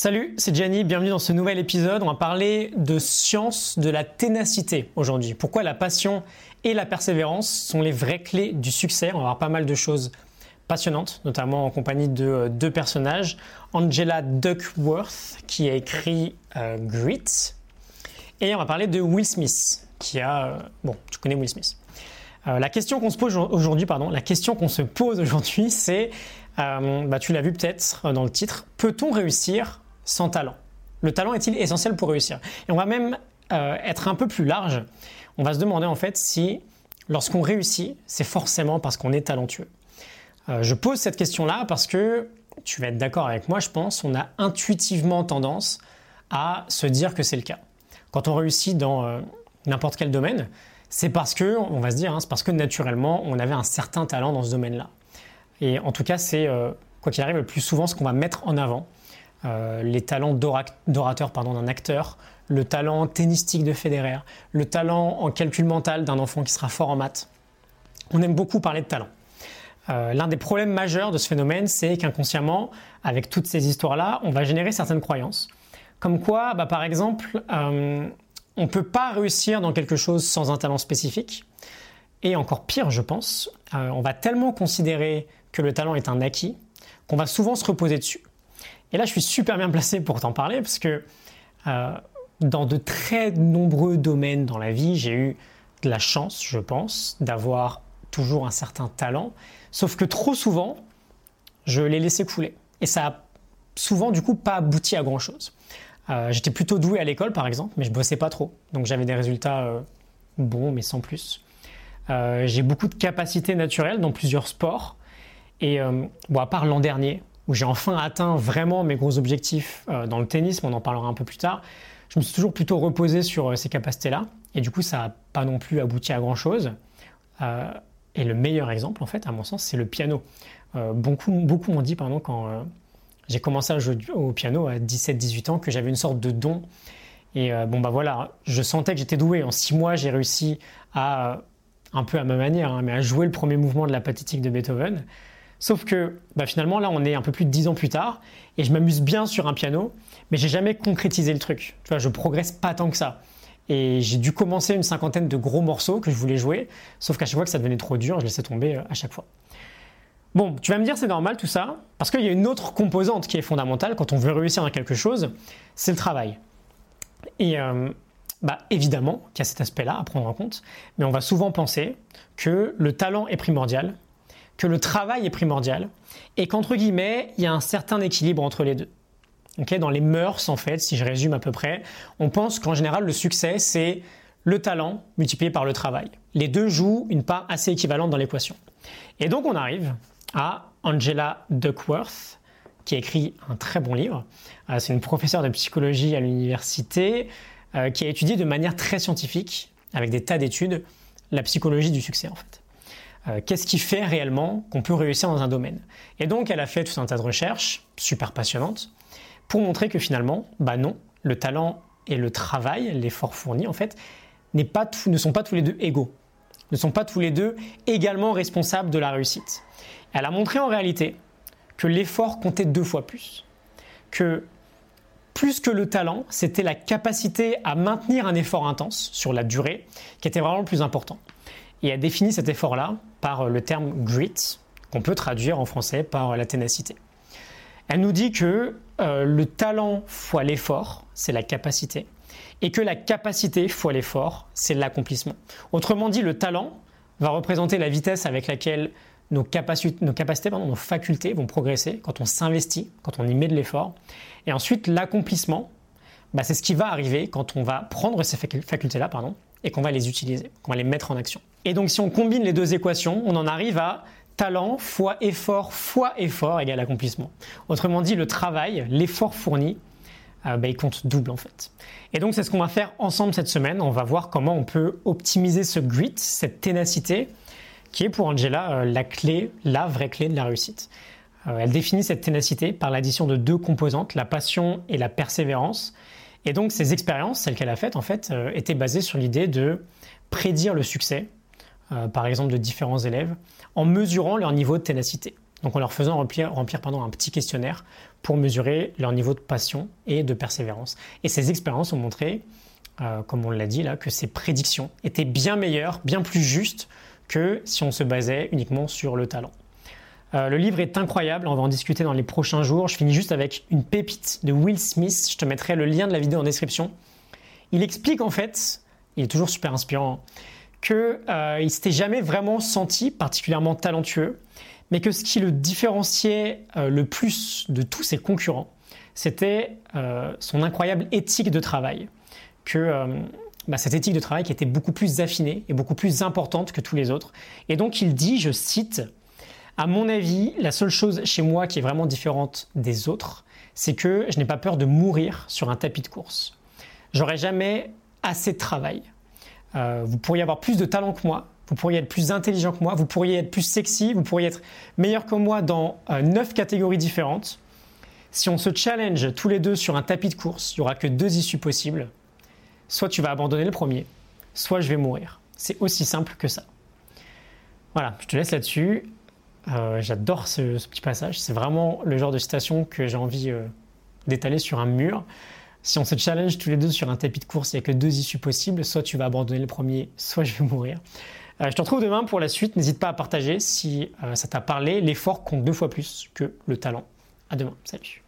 Salut, c'est Gianni, bienvenue dans ce nouvel épisode. On va parler de science de la ténacité aujourd'hui. Pourquoi la passion et la persévérance sont les vraies clés du succès? On va voir pas mal de choses passionnantes, notamment en compagnie de euh, deux personnages. Angela Duckworth, qui a écrit euh, Grit, et on va parler de Will Smith, qui a... Euh, bon, tu connais Will Smith. la question qu'on se pose aujourd'hui, pardon, la question qu'on se pose aujourd'hui, c'est, bah, tu l'as vu peut-être dans le titre, peut-on réussir sans talent Le talent est-il essentiel pour réussir? Et on va même être un peu plus large. On va se demander en fait si, lorsqu'on réussit, c'est forcément parce qu'on est talentueux. je pose cette question-là parce que tu vas être d'accord avec moi, je pense, on a intuitivement tendance à se dire que c'est le cas. Quand on réussit dans euh, n'importe quel domaine, c'est parce que, on va se dire, hein, c'est parce que naturellement, on avait un certain talent dans ce domaine-là. Et en tout cas, c'est, euh, quoi qu'il arrive, le plus souvent ce qu'on va mettre en avant. Euh, les talents d'orateur d'un acteur, le talent tennistique de Federer, le talent en calcul mental d'un enfant qui sera fort en maths. On aime beaucoup parler de talent. Euh, l'un des problèmes majeurs de ce phénomène, c'est qu'inconsciemment, avec toutes ces histoires-là, on va générer certaines croyances. Comme quoi, bah, par exemple, euh, on ne peut pas réussir dans quelque chose sans un talent spécifique. Et encore pire, je pense, on va tellement considérer que le talent est un acquis qu'on va souvent se reposer dessus. Et là, je suis super bien placé pour t'en parler parce que dans de très nombreux domaines dans la vie, j'ai eu de la chance, je pense, d'avoir toujours un certain talent, sauf que trop souvent, je l'ai laissé couler. Et ça a souvent, du coup, pas abouti à grand-chose. Euh, j'étais plutôt doué à l'école, par exemple, mais je bossais pas trop. Donc j'avais des résultats euh, bons, mais sans plus. Euh, j'ai beaucoup de capacités naturelles dans plusieurs sports. Et bon, à part l'an dernier, où j'ai enfin atteint vraiment mes gros objectifs dans le tennis, on en parlera un peu plus tard, je me suis toujours plutôt reposé sur ces capacités-là. Et du coup, ça n'a pas non plus abouti à grand-chose. Et le meilleur exemple, en fait, à mon sens, c'est le piano. Euh, beaucoup beaucoup m'ont dit, pardon, quand euh, j'ai commencé à jouer au piano à 17-18 ans, que j'avais une sorte de don. Et euh, bon, bah voilà, je sentais que j'étais doué. En six mois, j'ai réussi à, un peu à ma manière, hein, mais à jouer le premier mouvement de la pathétique de Beethoven. Sauf que bah, finalement, là, on est un peu plus de 10 ans plus tard, et je m'amuse bien sur un piano, mais j'ai jamais concrétisé le truc. Tu vois, je progresse pas tant que ça. Et j'ai dû commencer une cinquantaine de gros morceaux que je voulais jouer, sauf qu'à chaque fois que ça devenait trop dur, je laissais tomber euh, à chaque fois. Bon, tu vas me dire c'est normal tout ça, parce qu'il y a une autre composante qui est fondamentale quand on veut réussir dans quelque chose, c'est le travail. Et euh, bah, évidemment qu'il y a cet aspect-là à prendre en compte, mais on va souvent penser que le talent est primordial, que le travail est primordial, et qu'entre guillemets, il y a un certain équilibre entre les deux dans les mœurs, en fait, si je résume à peu près, on pense qu'en général, le succès, c'est le talent multiplié par le travail. Les deux jouent une part assez équivalente dans l'équation. Et donc, on arrive à Angela Duckworth, qui a écrit un très bon livre. Euh, c'est une professeure de psychologie à l'université euh, qui a étudié de manière très scientifique, avec des tas d'études, la psychologie du succès, en fait. Euh, qu'est-ce qui fait réellement qu'on peut réussir dans un domaine? Et donc, elle a fait tout un tas de recherches, super passionnantes, pour montrer que finalement, bah non, le talent et le travail, l'effort fourni en fait, pas ne sont pas tous les deux égaux, ne sont pas tous les deux également responsables de la réussite. Elle a montré en réalité que l'effort comptait deux fois plus, que plus que le talent, c'était la capacité à maintenir un effort intense sur la durée qui était vraiment le plus important. Et elle définit cet effort-là par le terme grit, qu'on peut traduire en français par la ténacité. Elle nous dit que euh, le talent fois l'effort, c'est la capacité, et que la capacité fois l'effort, c'est l'accomplissement. Autrement dit, le talent va représenter la vitesse avec laquelle nos, capacités, nos, facultés vont progresser quand on s'investit, quand on y met de l'effort. Et ensuite, l'accomplissement, bah, c'est ce qui va arriver quand on va prendre ces facultés-là et qu'on va les utiliser, qu'on va les mettre en action. Et donc si on combine les deux équations, on en arrive à talent fois effort fois effort égale accomplissement. Autrement dit, le travail, l'effort fourni, euh, bah, il compte double en fait. Et donc c'est ce qu'on va faire ensemble cette semaine. On va voir comment on peut optimiser ce grit, cette ténacité, qui est pour Angela euh, la clé, la vraie clé de la réussite. Euh, elle définit cette ténacité par l'addition de deux composantes, la passion et la persévérance. Et donc ces expériences, celles qu'elle a faites en fait, étaient basées sur l'idée de prédire le succès, par exemple de différents élèves, en mesurant leur niveau de ténacité. Donc en leur faisant remplir, remplir un petit questionnaire pour mesurer leur niveau de passion et de persévérance. Et ces expériences ont montré, euh, comme on l'a dit là, que ces prédictions étaient bien meilleures, bien plus justes que si on se basait uniquement sur le talent. Euh, le livre est incroyable, on va en discuter dans les prochains jours. Je finis juste avec une pépite de Will Smith, je te mettrai le lien de la vidéo en description. Il explique en fait, il est toujours super inspirant, qu'il euh, ne s'était jamais vraiment senti particulièrement talentueux, mais que ce qui le différenciait euh, le plus de tous ses concurrents, c'était euh, son incroyable éthique de travail. Que bah, cette éthique de travail qui était beaucoup plus affinée et beaucoup plus importante que tous les autres. Et donc il dit, je cite, à mon avis, la seule chose chez moi qui est vraiment différente des autres, c'est que je n'ai pas peur de mourir sur un tapis de course. J'aurai jamais assez de travail. Vous pourriez avoir plus de talent que moi, vous pourriez être plus intelligent que moi, vous pourriez être plus sexy, vous pourriez être meilleur que moi dans euh, neuf catégories différentes. Si on se challenge tous les deux sur un tapis de course, il n'y aura que deux issues possibles. Soit tu vas abandonner le premier, soit je vais mourir. C'est aussi simple que ça. Voilà, je te laisse là-dessus. Euh, j'adore ce, petit passage. C'est vraiment le genre de citation que j'ai envie euh, d'étaler sur un mur. Si on se challenge tous les deux sur un tapis de course, il n'y a que deux issues possibles. Soit tu vas abandonner le premier, soit je vais mourir. Euh, je te retrouve demain pour la suite. N'hésite pas à partager si euh, ça t'a parlé. L'effort compte deux fois plus que le talent. À demain. Salut.